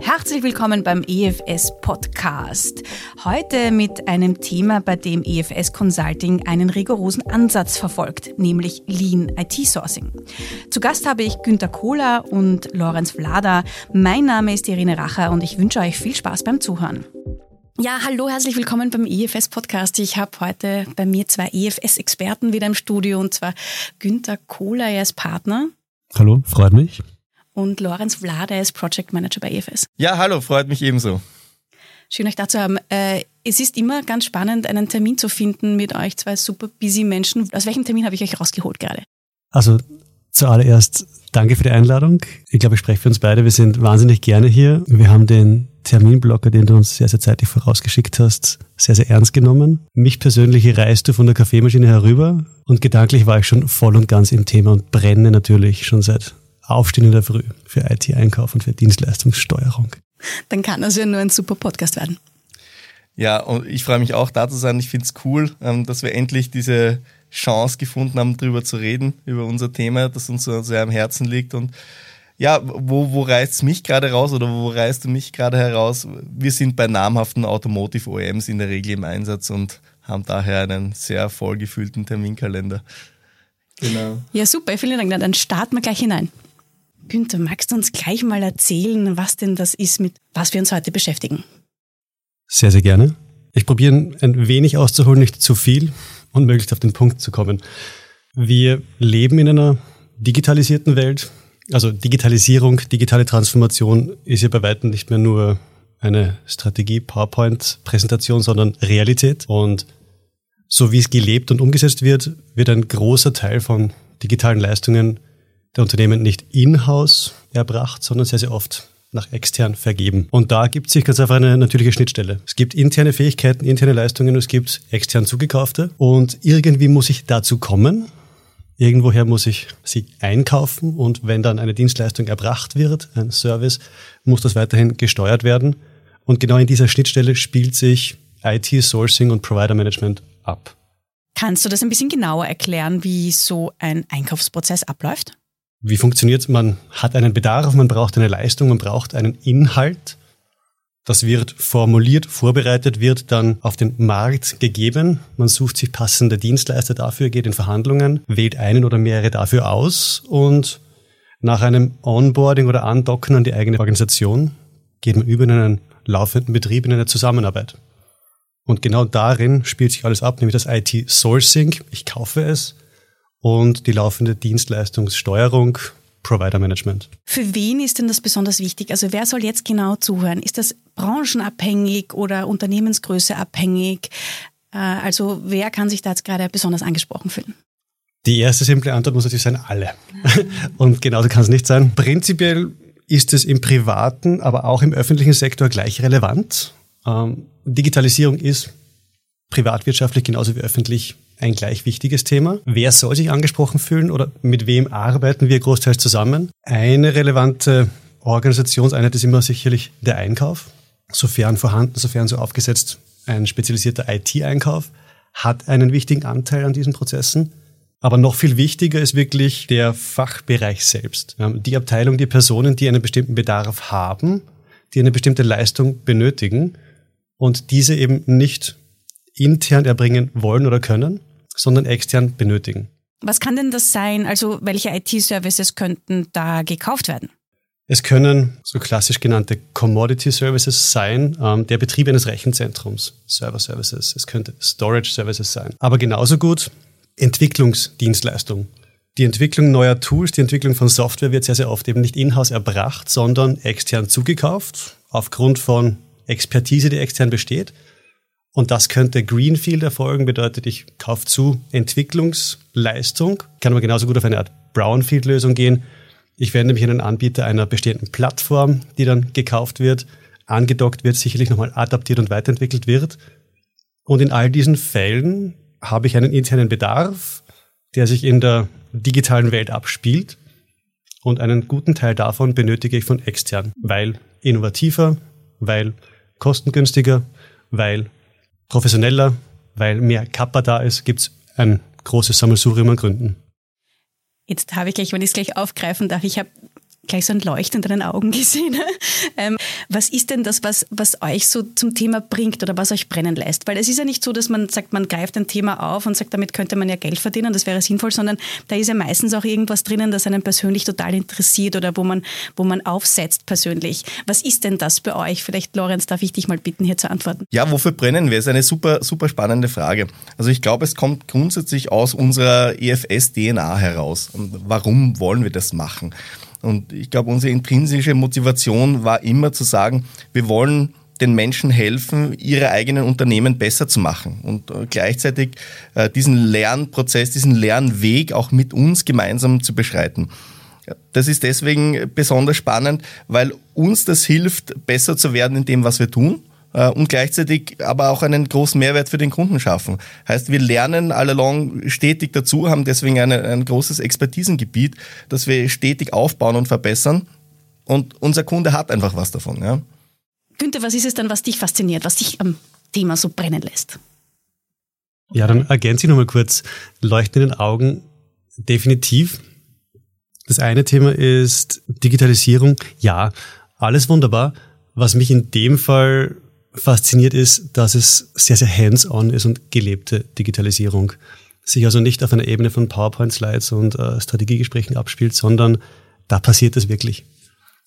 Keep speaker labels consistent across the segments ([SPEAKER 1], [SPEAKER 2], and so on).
[SPEAKER 1] Herzlich willkommen beim EFS Podcast. Heute mit einem Thema, bei dem EFS Consulting einen rigorosen Ansatz verfolgt, nämlich Lean IT Sourcing. Zu Gast habe ich Günter Kohler und Lorenz Vlada. Mein Name ist Irene Racher und ich wünsche euch viel Spaß beim Zuhören. Ja, hallo, herzlich willkommen beim EFS Podcast. Ich habe heute bei mir zwei EFS-Experten wieder im Studio und zwar Günter Kohler, er ist Partner.
[SPEAKER 2] Hallo, freut mich
[SPEAKER 1] und Lorenz Vlade ist Project Manager bei EFS.
[SPEAKER 3] Ja, hallo, freut mich ebenso.
[SPEAKER 1] Schön, euch da zu haben. Äh, es ist immer ganz spannend, einen Termin zu finden mit euch zwei super busy Menschen. Aus welchem Termin habe ich euch rausgeholt gerade?
[SPEAKER 2] Also zuallererst danke für die Einladung. Ich glaube, ich spreche für uns beide. Wir sind wahnsinnig gerne hier. Wir haben den Terminblocker, den du uns sehr, sehr zeitig vorausgeschickt hast, sehr, sehr ernst genommen. Mich persönlich reist du von der Kaffeemaschine herüber und gedanklich war ich schon voll und ganz im Thema und brenne natürlich schon seit Aufstehen in der Früh für IT-Einkauf und für Dienstleistungssteuerung.
[SPEAKER 1] Dann kann das ja nur ein super Podcast werden.
[SPEAKER 3] Ja, und ich freue mich auch da zu sein. Ich finde es cool, ähm, dass wir endlich diese Chance gefunden haben, darüber zu reden, über unser Thema, das uns so sehr am Herzen liegt. Und ja, wo, wo reißt es mich gerade raus oder wo reißt du mich gerade heraus? Wir sind bei namhaften Automotive OEMs in der Regel im Einsatz und haben daher einen sehr vollgefüllten Terminkalender.
[SPEAKER 1] Genau. Ja, super. Vielen Dank. Dann starten wir gleich hinein. Günther, magst du uns gleich mal erzählen, was denn das ist, mit was wir uns heute beschäftigen?
[SPEAKER 2] Sehr, sehr gerne. Ich probiere ein wenig auszuholen, nicht zu viel und möglichst auf den Punkt zu kommen. Wir leben in einer digitalisierten Welt. Also Digitalisierung, digitale Transformation ist ja bei weitem nicht mehr nur eine Strategie, PowerPoint-Präsentation, sondern Realität. Und so wie es gelebt und umgesetzt wird, wird ein großer Teil von digitalen Leistungen der Unternehmen nicht in-house erbracht, sondern sehr, sehr oft nach extern vergeben. Und da gibt es sich ganz einfach eine natürliche Schnittstelle. Es gibt interne Fähigkeiten, interne Leistungen, es gibt extern zugekaufte. Und irgendwie muss ich dazu kommen. Irgendwoher muss ich sie einkaufen und wenn dann eine Dienstleistung erbracht wird, ein Service, muss das weiterhin gesteuert werden. Und genau in dieser Schnittstelle spielt sich IT, Sourcing und Provider Management ab.
[SPEAKER 1] Kannst du das ein bisschen genauer erklären, wie so ein Einkaufsprozess abläuft?
[SPEAKER 2] Wie funktioniert Man hat einen Bedarf, man braucht eine Leistung, man braucht einen Inhalt. Das wird formuliert, vorbereitet, wird dann auf den Markt gegeben. Man sucht sich passende Dienstleister dafür, geht in Verhandlungen, wählt einen oder mehrere dafür aus und nach einem Onboarding oder Andocken an die eigene Organisation geht man über in einen laufenden Betrieb, in eine Zusammenarbeit. Und genau darin spielt sich alles ab, nämlich das IT-Sourcing. Ich kaufe es, und die laufende Dienstleistungssteuerung, Provider Management.
[SPEAKER 1] Für wen ist denn das besonders wichtig? Also wer soll jetzt genau zuhören? Ist das branchenabhängig oder Unternehmensgröße abhängig? Äh, also wer kann sich da jetzt gerade besonders angesprochen fühlen?
[SPEAKER 2] Die erste simple Antwort muss natürlich sein, alle. Und genauso kann es nicht sein. Prinzipiell ist es im privaten, aber auch im öffentlichen Sektor gleich relevant. Ähm, Digitalisierung ist privatwirtschaftlich genauso wie öffentlich ein gleich wichtiges Thema. Wer soll sich angesprochen fühlen oder mit wem arbeiten wir großteils zusammen? Eine relevante Organisationseinheit ist immer sicherlich der Einkauf. Sofern vorhanden, sofern so aufgesetzt, ein spezialisierter IT-Einkauf hat einen wichtigen Anteil an diesen Prozessen. Aber noch viel wichtiger ist wirklich der Fachbereich selbst. Die Abteilung, die Personen, die einen bestimmten Bedarf haben, die eine bestimmte Leistung benötigen und diese eben nicht intern erbringen wollen oder können, sondern extern benötigen.
[SPEAKER 1] Was kann denn das sein? Also welche IT-Services könnten da gekauft werden?
[SPEAKER 2] Es können so klassisch genannte Commodity Services sein, ähm, der Betrieb eines Rechenzentrums, Server Services. Es könnte Storage Services sein. Aber genauso gut Entwicklungsdienstleistung. Die Entwicklung neuer Tools, die Entwicklung von Software wird sehr, sehr oft eben nicht in-house erbracht, sondern extern zugekauft, aufgrund von Expertise, die extern besteht. Und das könnte Greenfield erfolgen, bedeutet, ich kaufe zu Entwicklungsleistung, kann aber genauso gut auf eine Art Brownfield-Lösung gehen. Ich wende mich an einen Anbieter einer bestehenden Plattform, die dann gekauft wird, angedockt wird, sicherlich nochmal adaptiert und weiterentwickelt wird. Und in all diesen Fällen habe ich einen internen Bedarf, der sich in der digitalen Welt abspielt. Und einen guten Teil davon benötige ich von extern, weil innovativer, weil kostengünstiger, weil professioneller, weil mehr Kappa da ist, gibt es ein großes Sammelsurium an Gründen.
[SPEAKER 1] Jetzt habe ich gleich, wenn ich es gleich aufgreifen darf, ich habe gleich so ein Leuchten in deinen Augen gesehen. ähm, was ist denn das, was, was euch so zum Thema bringt oder was euch brennen lässt? Weil es ist ja nicht so, dass man sagt, man greift ein Thema auf und sagt, damit könnte man ja Geld verdienen, das wäre sinnvoll, sondern da ist ja meistens auch irgendwas drinnen, das einen persönlich total interessiert oder wo man, wo man aufsetzt persönlich. Was ist denn das bei euch? Vielleicht, Lorenz, darf ich dich mal bitten, hier zu antworten.
[SPEAKER 3] Ja, wofür brennen wir? Das ist eine super, super spannende Frage. Also ich glaube, es kommt grundsätzlich aus unserer EFS-DNA heraus. Und warum wollen wir das machen? Und ich glaube, unsere intrinsische Motivation war immer zu sagen, wir wollen den Menschen helfen, ihre eigenen Unternehmen besser zu machen und äh, gleichzeitig äh, diesen Lernprozess, diesen Lernweg auch mit uns gemeinsam zu beschreiten. Das ist deswegen besonders spannend, weil uns das hilft, besser zu werden in dem, was wir tun und gleichzeitig aber auch einen großen Mehrwert für den Kunden schaffen. Heißt, wir lernen all along stetig dazu, haben deswegen eine, ein großes Expertisengebiet, das wir stetig aufbauen und verbessern. Und unser Kunde hat einfach was davon. Ja.
[SPEAKER 1] Günther, was ist es dann, was dich fasziniert, was dich am Thema so brennen lässt?
[SPEAKER 2] Ja, dann ergänze ich nochmal kurz. Leuchten in den Augen, definitiv. Das eine Thema ist Digitalisierung. Ja, alles wunderbar. Was mich in dem Fall fasziniert ist, dass es sehr, sehr hands-on ist und gelebte Digitalisierung. Sich also nicht auf einer Ebene von PowerPoint-Slides und äh, Strategiegesprächen abspielt, sondern da passiert es wirklich.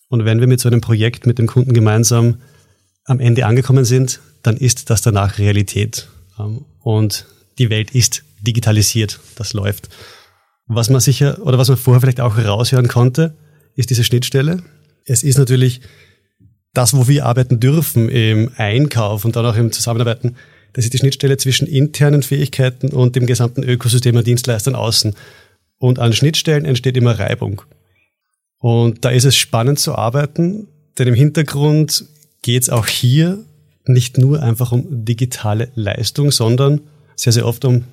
[SPEAKER 2] Und wenn wir mit so einem Projekt mit dem Kunden gemeinsam am Ende angekommen sind, dann ist das danach Realität. Ähm, und die Welt ist digitalisiert. Das läuft. Was man sicher oder was man vorher vielleicht auch raushören konnte, ist diese Schnittstelle. Es ist natürlich das, wo wir arbeiten dürfen im Einkauf und dann auch im Zusammenarbeiten, das ist die Schnittstelle zwischen internen Fähigkeiten und dem gesamten Ökosystem an Dienstleistern außen. Und an Schnittstellen entsteht immer Reibung. Und da ist es spannend zu arbeiten, denn im Hintergrund geht es auch hier nicht nur einfach um digitale Leistung, sondern sehr, sehr oft um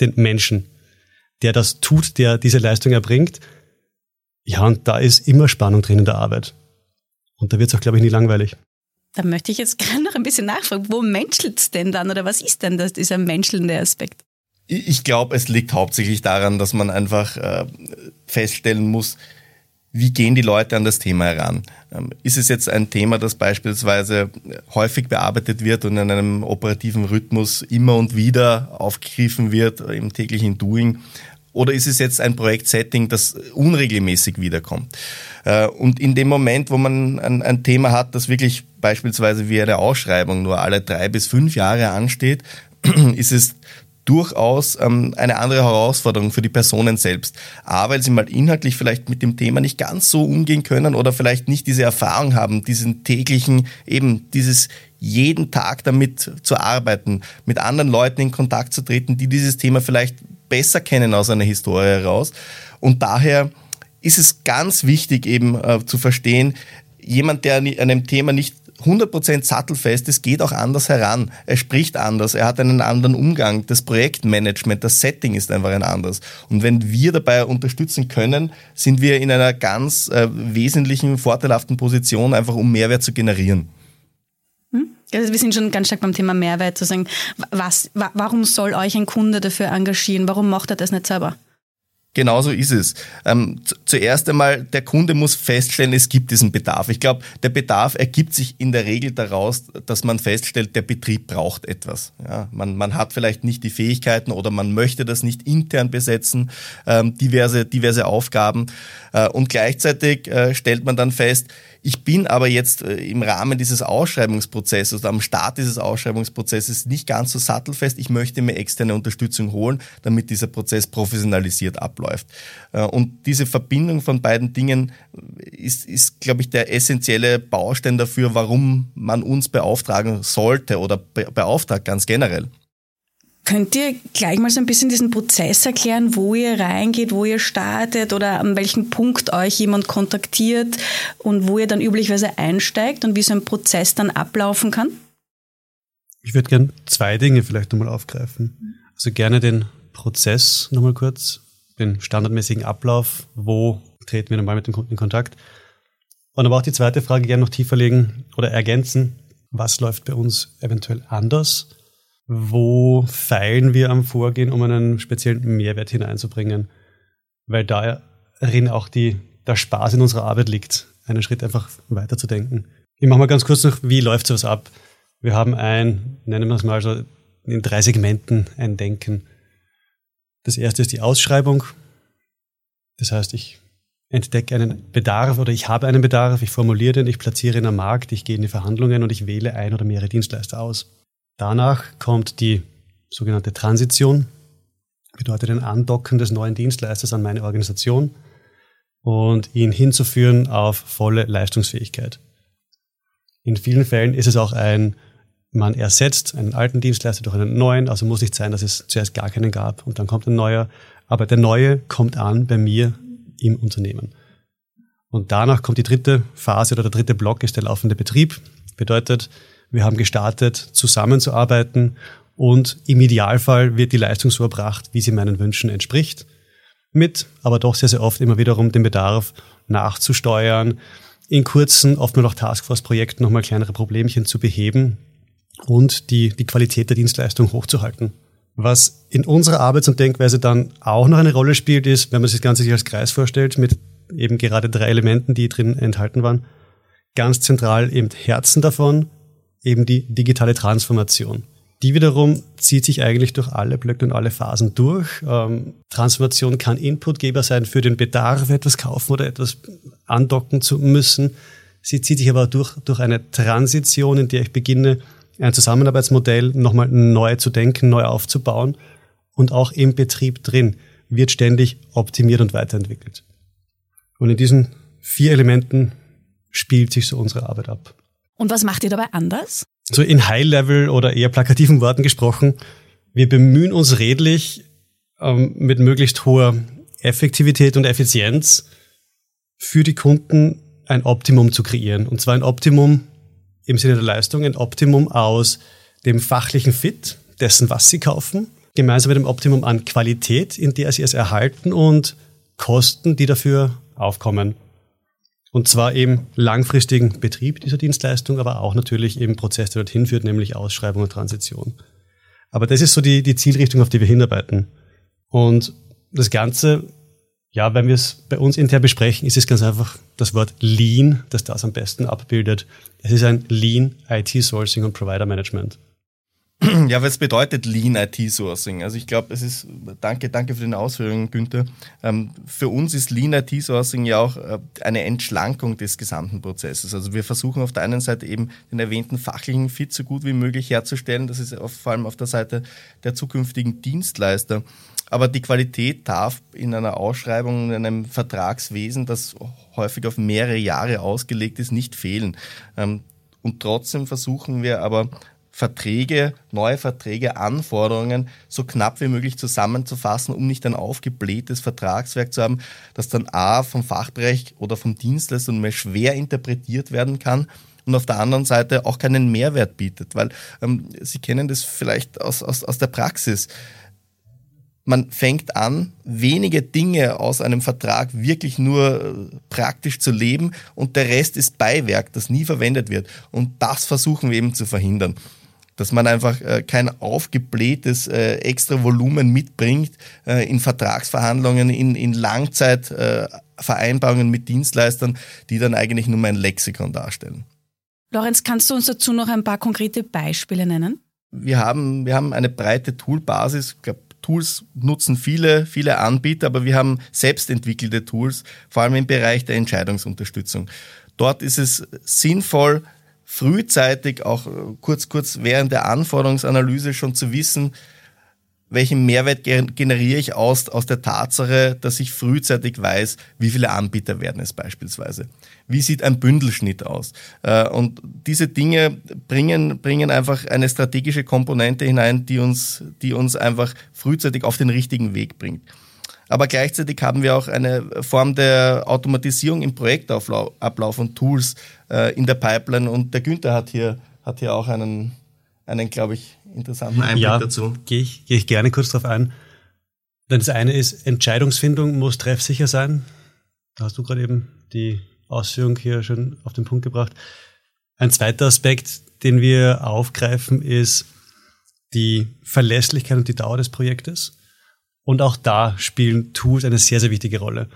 [SPEAKER 2] den Menschen, der das tut, der diese Leistung erbringt. Ja, und da ist immer Spannung drin in der Arbeit. Und da wird es auch, glaube ich, nie langweilig.
[SPEAKER 1] Da möchte ich jetzt gerne noch ein bisschen nachfragen. Wo menschelt es denn dann oder was ist denn das, dieser menschelnde Aspekt?
[SPEAKER 3] Ich glaube, es liegt hauptsächlich daran, dass man einfach äh, feststellen muss, wie gehen die Leute an das Thema heran? Ähm, ist es jetzt ein Thema, das beispielsweise häufig bearbeitet wird und in einem operativen Rhythmus immer und wieder aufgegriffen wird im täglichen Doing? Oder ist es jetzt ein Projektsetting, das unregelmäßig wiederkommt? Äh, und in dem Moment, wo man ein, ein, Thema hat, das wirklich beispielsweise wie eine Ausschreibung nur alle drei bis fünf Jahre ansteht, ist es durchaus ähm, eine andere Herausforderung für die Personen selbst. A, weil sie mal inhaltlich vielleicht mit dem Thema nicht ganz so umgehen können oder vielleicht nicht diese Erfahrung haben, diesen täglichen, eben dieses jeden Tag damit zu arbeiten, mit anderen Leuten in Kontakt zu treten, die dieses Thema vielleicht besser kennen aus einer Historie heraus. Und daher ist es ganz wichtig eben äh, zu verstehen, jemand, der an einem Thema nicht 100% sattelfest ist, geht auch anders heran. Er spricht anders, er hat einen anderen Umgang. Das Projektmanagement, das Setting ist einfach ein anderes. Und wenn wir dabei unterstützen können, sind wir in einer ganz äh, wesentlichen, vorteilhaften Position, einfach um Mehrwert zu generieren.
[SPEAKER 1] Also wir sind schon ganz stark beim Thema Mehrwert zu sagen, was, warum soll euch ein Kunde dafür engagieren? Warum macht er das nicht selber?
[SPEAKER 3] Genauso ist es. Ähm, zuerst einmal, der Kunde muss feststellen, es gibt diesen Bedarf. Ich glaube, der Bedarf ergibt sich in der Regel daraus, dass man feststellt, der Betrieb braucht etwas. Ja, man, man hat vielleicht nicht die Fähigkeiten oder man möchte das nicht intern besetzen, ähm, diverse, diverse Aufgaben. Äh, und gleichzeitig äh, stellt man dann fest, ich bin aber jetzt äh, im Rahmen dieses Ausschreibungsprozesses oder am Start dieses Ausschreibungsprozesses nicht ganz so sattelfest. Ich möchte mir externe Unterstützung holen, damit dieser Prozess professionalisiert abläuft. Äh, und diese Verbindung von beiden Dingen ist, ist glaube ich, der essentielle Baustein dafür, warum man uns beauftragen sollte oder beauftragt ganz generell.
[SPEAKER 1] Könnt ihr gleich mal so ein bisschen diesen Prozess erklären, wo ihr reingeht, wo ihr startet oder an welchem Punkt euch jemand kontaktiert und wo ihr dann üblicherweise einsteigt und wie so ein Prozess dann ablaufen kann?
[SPEAKER 2] Ich würde gerne zwei Dinge vielleicht nochmal aufgreifen. Also gerne den Prozess nochmal kurz, den standardmäßigen Ablauf, wo treten wir normal mit dem Kunden in Kontakt. Und aber auch die zweite Frage gerne noch tiefer legen oder ergänzen, was läuft bei uns eventuell anders wo feilen wir am Vorgehen, um einen speziellen Mehrwert hineinzubringen. Weil da darin auch die, der Spaß in unserer Arbeit liegt, einen Schritt einfach weiterzudenken. Ich mache mal ganz kurz noch, wie läuft sowas ab? Wir haben ein, nennen wir es mal so, in drei Segmenten ein Denken. Das erste ist die Ausschreibung. Das heißt, ich entdecke einen Bedarf oder ich habe einen Bedarf, ich formuliere den, ich platziere ihn am Markt, ich gehe in die Verhandlungen und ich wähle ein oder mehrere Dienstleister aus. Danach kommt die sogenannte Transition, bedeutet ein Andocken des neuen Dienstleisters an meine Organisation und ihn hinzuführen auf volle Leistungsfähigkeit. In vielen Fällen ist es auch ein, man ersetzt einen alten Dienstleister durch einen neuen, also muss nicht sein, dass es zuerst gar keinen gab und dann kommt ein neuer, aber der neue kommt an bei mir im Unternehmen. Und danach kommt die dritte Phase oder der dritte Block ist der laufende Betrieb. Bedeutet, wir haben gestartet, zusammenzuarbeiten und im Idealfall wird die Leistung so erbracht, wie sie meinen Wünschen entspricht. Mit, aber doch sehr, sehr oft immer wiederum den Bedarf nachzusteuern, in kurzen, oft nur noch Taskforce-Projekten nochmal kleinere Problemchen zu beheben und die, die Qualität der Dienstleistung hochzuhalten. Was in unserer Arbeits- und Denkweise dann auch noch eine Rolle spielt, ist, wenn man sich das Ganze sich als Kreis vorstellt, mit eben gerade drei Elementen, die drin enthalten waren, ganz zentral eben Herzen davon, eben die digitale Transformation. Die wiederum zieht sich eigentlich durch alle Blöcke und alle Phasen durch. Ähm, Transformation kann Inputgeber sein für den Bedarf, etwas kaufen oder etwas andocken zu müssen. Sie zieht sich aber durch, durch eine Transition, in der ich beginne, ein Zusammenarbeitsmodell nochmal neu zu denken, neu aufzubauen und auch im Betrieb drin wird ständig optimiert und weiterentwickelt. Und in diesen vier Elementen spielt sich so unsere Arbeit ab.
[SPEAKER 1] Und was macht ihr dabei anders?
[SPEAKER 2] So in High-Level oder eher plakativen Worten gesprochen, wir bemühen uns redlich ähm, mit möglichst hoher Effektivität und Effizienz für die Kunden ein Optimum zu kreieren. Und zwar ein Optimum im Sinne der Leistung, ein Optimum aus dem fachlichen Fit, dessen, was sie kaufen, gemeinsam mit dem Optimum an Qualität, in der sie es erhalten und Kosten, die dafür aufkommen. Und zwar eben langfristigen Betrieb dieser Dienstleistung, aber auch natürlich eben Prozess, der dorthin führt, nämlich Ausschreibung und Transition. Aber das ist so die, die Zielrichtung, auf die wir hinarbeiten. Und das Ganze, ja, wenn wir es bei uns intern besprechen, ist es ganz einfach das Wort Lean, das das am besten abbildet. Es ist ein Lean IT Sourcing und Provider Management.
[SPEAKER 3] Ja, was bedeutet Lean IT Sourcing? Also ich glaube, es ist, danke, danke für den Ausführungen, Günther. Ähm, für uns ist Lean IT Sourcing ja auch äh, eine Entschlankung des gesamten Prozesses. Also wir versuchen auf der einen Seite eben den erwähnten fachlichen Fit so gut wie möglich herzustellen. Das ist auf, vor allem auf der Seite der zukünftigen Dienstleister. Aber die Qualität darf in einer Ausschreibung, in einem Vertragswesen, das häufig auf mehrere Jahre ausgelegt ist, nicht fehlen. Ähm, und trotzdem versuchen wir aber Verträge, neue Verträge, Anforderungen so knapp wie möglich zusammenzufassen, um nicht ein aufgeblähtes Vertragswerk zu haben, das dann A vom Fachbereich oder vom Dienstleister mehr schwer interpretiert werden kann und auf der anderen Seite auch keinen Mehrwert bietet, weil ähm, Sie kennen das vielleicht aus, aus, aus der Praxis. Man fängt an, wenige Dinge aus einem Vertrag wirklich nur äh, praktisch zu leben und der Rest ist Beiwerk, das nie verwendet wird. Und das versuchen wir eben zu verhindern dass man einfach äh, kein aufgeblähtes äh, extra Volumen mitbringt äh, in Vertragsverhandlungen, in, in Langzeitvereinbarungen mit Dienstleistern, die dann eigentlich nur mein Lexikon darstellen.
[SPEAKER 1] Lorenz, kannst du uns dazu noch ein paar konkrete Beispiele nennen?
[SPEAKER 3] Wir haben, wir haben eine breite Toolbasis. Ich glaube, Tools nutzen viele, viele Anbieter, aber wir haben selbst entwickelte Tools, vor allem im Bereich der Entscheidungsunterstützung. Dort ist es sinnvoll, frühzeitig, auch äh, kurz, kurz während der Anforderungsanalyse schon zu wissen, welchen Mehrwert generiere ich aus, aus der Tatsache, dass ich frühzeitig weiß, wie viele Anbieter werden es beispielsweise. Wie sieht ein Bündelschnitt aus? Äh, und diese Dinge bringen, bringen einfach eine strategische Komponente hinein, die uns, die uns einfach frühzeitig auf den richtigen Weg bringt. Aber gleichzeitig haben wir auch eine Form der Automatisierung im Projektablauf und Tools äh, in der Pipeline. Und der Günther hat hier, hat hier auch einen, einen glaube ich, interessanten Einblick
[SPEAKER 2] ja,
[SPEAKER 3] dazu.
[SPEAKER 2] Gehe ich, geh ich gerne kurz darauf ein. Denn das eine ist, Entscheidungsfindung muss treffsicher sein. Da hast du gerade eben die Ausführung hier schon auf den Punkt gebracht. Ein zweiter Aspekt, den wir aufgreifen, ist die Verlässlichkeit und die Dauer des Projektes. Und auch da spielen Tools eine sehr, sehr wichtige Rolle.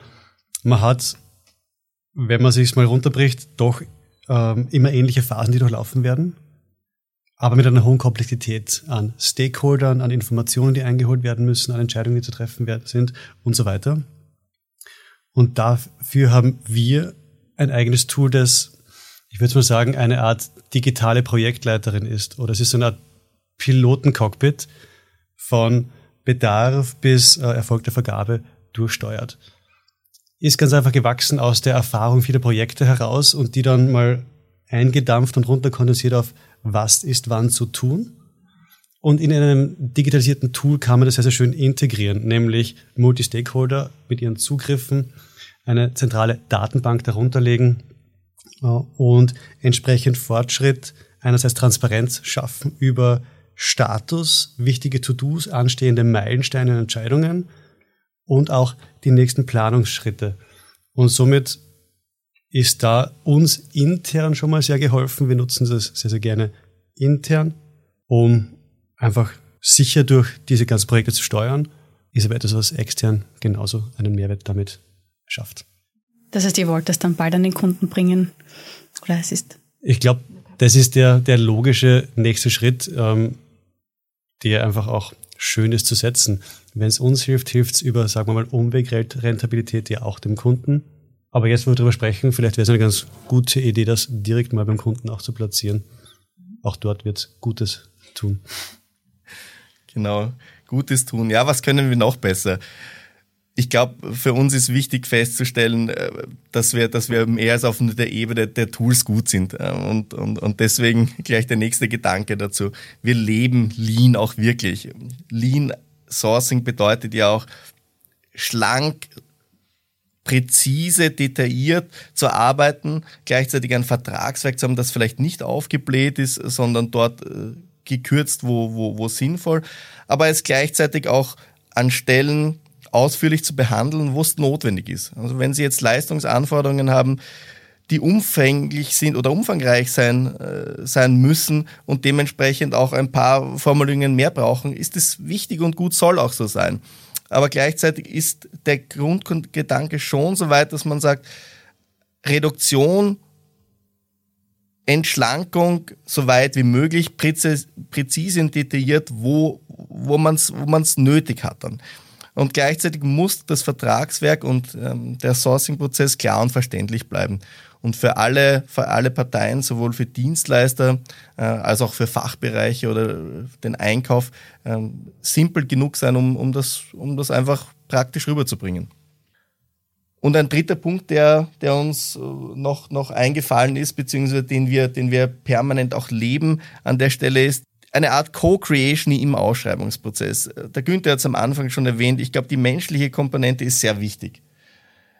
[SPEAKER 2] man hat, wenn man sich mal runterbricht, doch ähm, immer ähnliche Phasen, die durchlaufen werden, aber mit einer hohen Komplexität an Stakeholdern, an Informationen, die eingeholt werden müssen, an Entscheidungen, die zu treffen sind und so weiter. Und dafür haben wir ein eigenes Tool, das, ich würde mal sagen, eine Art digitale Projektleiterin ist. Oder es ist so eine Art Pilotencockpit von Bedarf bis äh, Erfolg der Vergabe durchsteuert. Ist ganz einfach gewachsen aus der Erfahrung vieler Projekte heraus und die dann mal eingedampft und runterkondensiert auf, was ist wann zu tun. Und in einem digitalisierten Tool kann man das sehr, sehr schön integrieren, nämlich Multi-Stakeholder mit ihren Zugriffen, eine zentrale Datenbank darunterlegen äh, und entsprechend Fortschritt, einerseits Transparenz schaffen über Status, wichtige To-Dos, anstehende Meilensteine und Entscheidungen und auch die nächsten Planungsschritte. Und somit ist da uns intern schon mal sehr geholfen. Wir nutzen das sehr, sehr gerne intern, um einfach sicher durch diese ganzen Projekte zu steuern. Ist aber etwas, was extern genauso einen Mehrwert damit schafft.
[SPEAKER 1] Das heißt, ihr wollt das dann bald an den Kunden bringen? Oder es ist?
[SPEAKER 2] Ich glaube, das ist der, der logische nächste Schritt, ähm, der einfach auch schön ist zu setzen. Wenn es uns hilft, hilft es über, sagen wir mal, Umwegrentabilität ja auch dem Kunden. Aber jetzt, wo wir darüber sprechen, vielleicht wäre es eine ganz gute Idee, das direkt mal beim Kunden auch zu platzieren. Auch dort wird es Gutes tun.
[SPEAKER 3] Genau, Gutes tun. Ja, was können wir noch besser? Ich glaube, für uns ist wichtig festzustellen, äh, dass wir, dass wir mehr als auf der Ebene der Tools gut sind. Äh, und, und, und deswegen gleich der nächste Gedanke dazu. Wir leben Lean auch wirklich. Lean Sourcing bedeutet ja auch schlank, präzise, detailliert zu arbeiten, gleichzeitig ein Vertragswerk zu haben, das vielleicht nicht aufgebläht ist, sondern dort äh, gekürzt, wo, wo, wo sinnvoll, aber es gleichzeitig auch an Stellen ausführlich zu behandeln, wo es notwendig ist. Also wenn Sie jetzt Leistungsanforderungen haben, die umfänglich sind oder umfangreich sein, äh, sein müssen und dementsprechend auch ein paar Formulierungen mehr brauchen, ist es wichtig und gut, soll auch so sein aber gleichzeitig ist der Grundgedanke schon so weit, dass man sagt, Reduktion, Entschlankung so weit wie möglich, präzise, präzise und detailliert, wo, wo man es wo man's nötig hat dann. Und gleichzeitig muss das Vertragswerk und ähm, der Sourcing-Prozess klar und verständlich bleiben und für alle, für alle Parteien, sowohl für Dienstleister äh, als auch für Fachbereiche oder den Einkauf, äh, simpel genug sein, um, um, das, um das einfach praktisch rüberzubringen. Und ein dritter Punkt, der, der uns äh, noch, noch eingefallen ist, beziehungsweise den wir, den wir permanent auch leben an der Stelle ist, eine Art Co-Creation im Ausschreibungsprozess. Der Günther hat es am Anfang schon erwähnt, ich glaube, die menschliche Komponente ist sehr wichtig.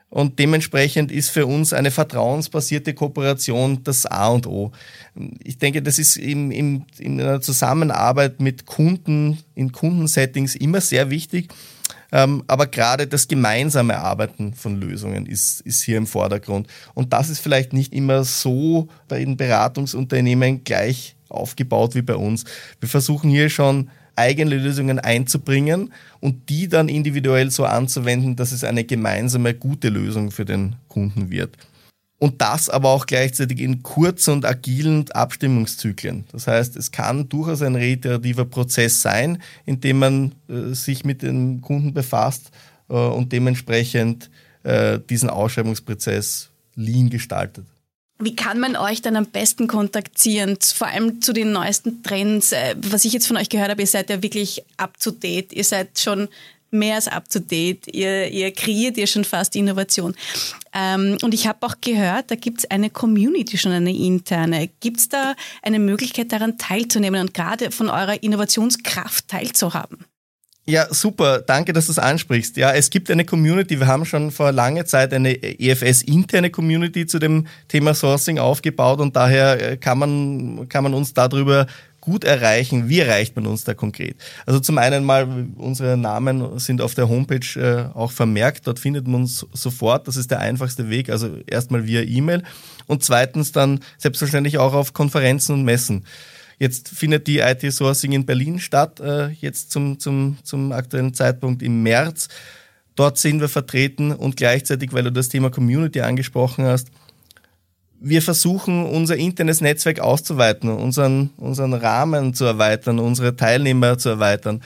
[SPEAKER 3] Und dementsprechend ist für uns eine vertrauensbasierte Kooperation das A und O. Ich denke, das ist im, im, in einer Zusammenarbeit mit Kunden, in Kundensettings immer sehr wichtig. Ähm, aber gerade das gemeinsame Arbeiten von Lösungen ist, ist hier im Vordergrund. Und das ist vielleicht nicht immer so bei den Beratungsunternehmen gleich aufgebaut wie bei uns. Wir versuchen hier schon eigene Lösungen einzubringen und die dann individuell so anzuwenden, dass es eine gemeinsame gute Lösung für den Kunden wird. Und das aber auch gleichzeitig in kurzen und agilen Abstimmungszyklen. Das heißt, es kann durchaus ein reiterativer Prozess sein, in dem man äh, sich mit dem Kunden befasst äh, und dementsprechend äh, diesen Ausschreibungsprozess lean gestaltet.
[SPEAKER 1] Wie kann man euch dann am besten kontaktieren? Vor allem zu den neuesten Trends. Äh, was ich jetzt von euch gehört habe, ihr seid ja wirklich up to date. Ihr seid schon mehr als up to date. Ihr, ihr kreiert ja schon fast Innovation. Ähm, und ich habe auch gehört, da gibt es eine Community schon, eine interne. Gibt es da eine Möglichkeit daran teilzunehmen und gerade von eurer Innovationskraft teilzuhaben?
[SPEAKER 3] Ja, super. Danke, dass du es ansprichst. Ja, es gibt eine Community. Wir haben schon vor langer Zeit eine EFS-interne Community zu dem Thema Sourcing aufgebaut und daher äh, kann man, kann man uns darüber gut erreichen. Wie erreicht man uns da konkret? Also zum einen mal, unsere Namen sind auf der Homepage äh, auch vermerkt. Dort findet man uns sofort. Das ist der einfachste Weg. Also erstmal via E-Mail und zweitens dann selbstverständlich auch auf Konferenzen und Messen. Jetzt findet die IT Sourcing in Berlin statt, äh, jetzt zum, zum, zum aktuellen Zeitpunkt im März. Dort sind wir vertreten und gleichzeitig, weil du das Thema Community angesprochen hast, wir versuchen, unser internes Netzwerk auszuweiten, unseren, unseren Rahmen zu erweitern, unsere Teilnehmer zu erweitern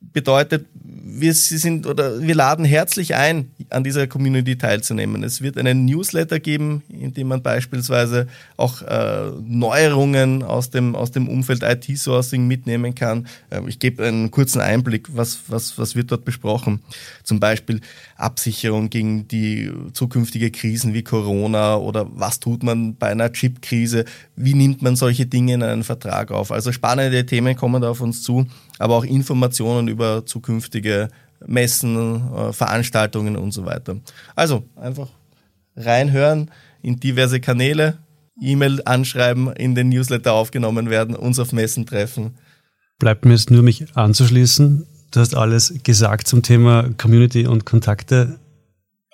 [SPEAKER 3] bedeutet, wir sind oder wir laden herzlich ein, an dieser Community teilzunehmen. Es wird einen Newsletter geben, in dem man beispielsweise auch äh, Neuerungen aus dem aus dem Umfeld IT-Sourcing mitnehmen kann. Ähm, ich gebe einen kurzen Einblick, was was was wird dort besprochen. Zum Beispiel Absicherung gegen die zukünftige Krisen wie Corona oder was tut man bei einer Chip-Krise? Wie nimmt man solche Dinge in einen Vertrag auf? Also spannende Themen kommen da auf uns zu aber auch Informationen über zukünftige Messen, äh, Veranstaltungen und so weiter. Also einfach reinhören in diverse Kanäle, E-Mail anschreiben, in den Newsletter aufgenommen werden, uns auf Messen treffen.
[SPEAKER 2] Bleibt mir jetzt nur mich anzuschließen. Du hast alles gesagt zum Thema Community und Kontakte.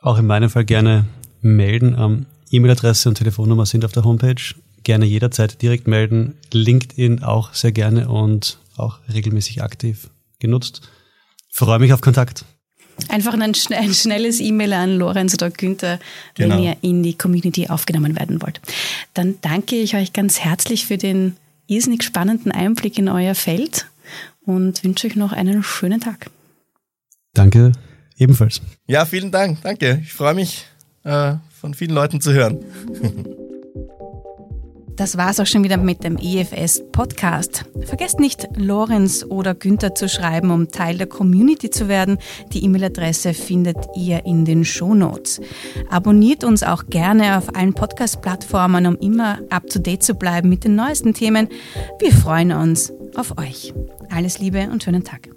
[SPEAKER 2] Auch in meinem Fall gerne melden. E-Mail-Adresse und Telefonnummer sind auf der Homepage. Gerne jederzeit direkt melden. LinkedIn auch sehr gerne und auch regelmäßig aktiv genutzt. Freue mich auf Kontakt.
[SPEAKER 1] Einfach ein, ein schnelles E-Mail an Lorenz oder Günther, wenn genau. ihr in die Community aufgenommen werden wollt. Dann danke ich euch ganz herzlich für den irrsinnig spannenden Einblick in euer Feld und wünsche euch noch einen schönen Tag.
[SPEAKER 2] Danke, ebenfalls.
[SPEAKER 3] Ja, vielen Dank. Danke. Ich freue mich, äh, von vielen Leuten zu hören.
[SPEAKER 1] Das war's auch schon wieder mit dem EFS Podcast. Vergesst nicht, Lorenz oder Günther zu schreiben, um Teil der Community zu werden. Die E-Mail-Adresse findet ihr in den Show Notes. Abonniert uns auch gerne auf allen Podcast-Plattformen, um immer up to date zu bleiben mit den neuesten Themen. Wir freuen uns auf euch. Alles Liebe und schönen Tag.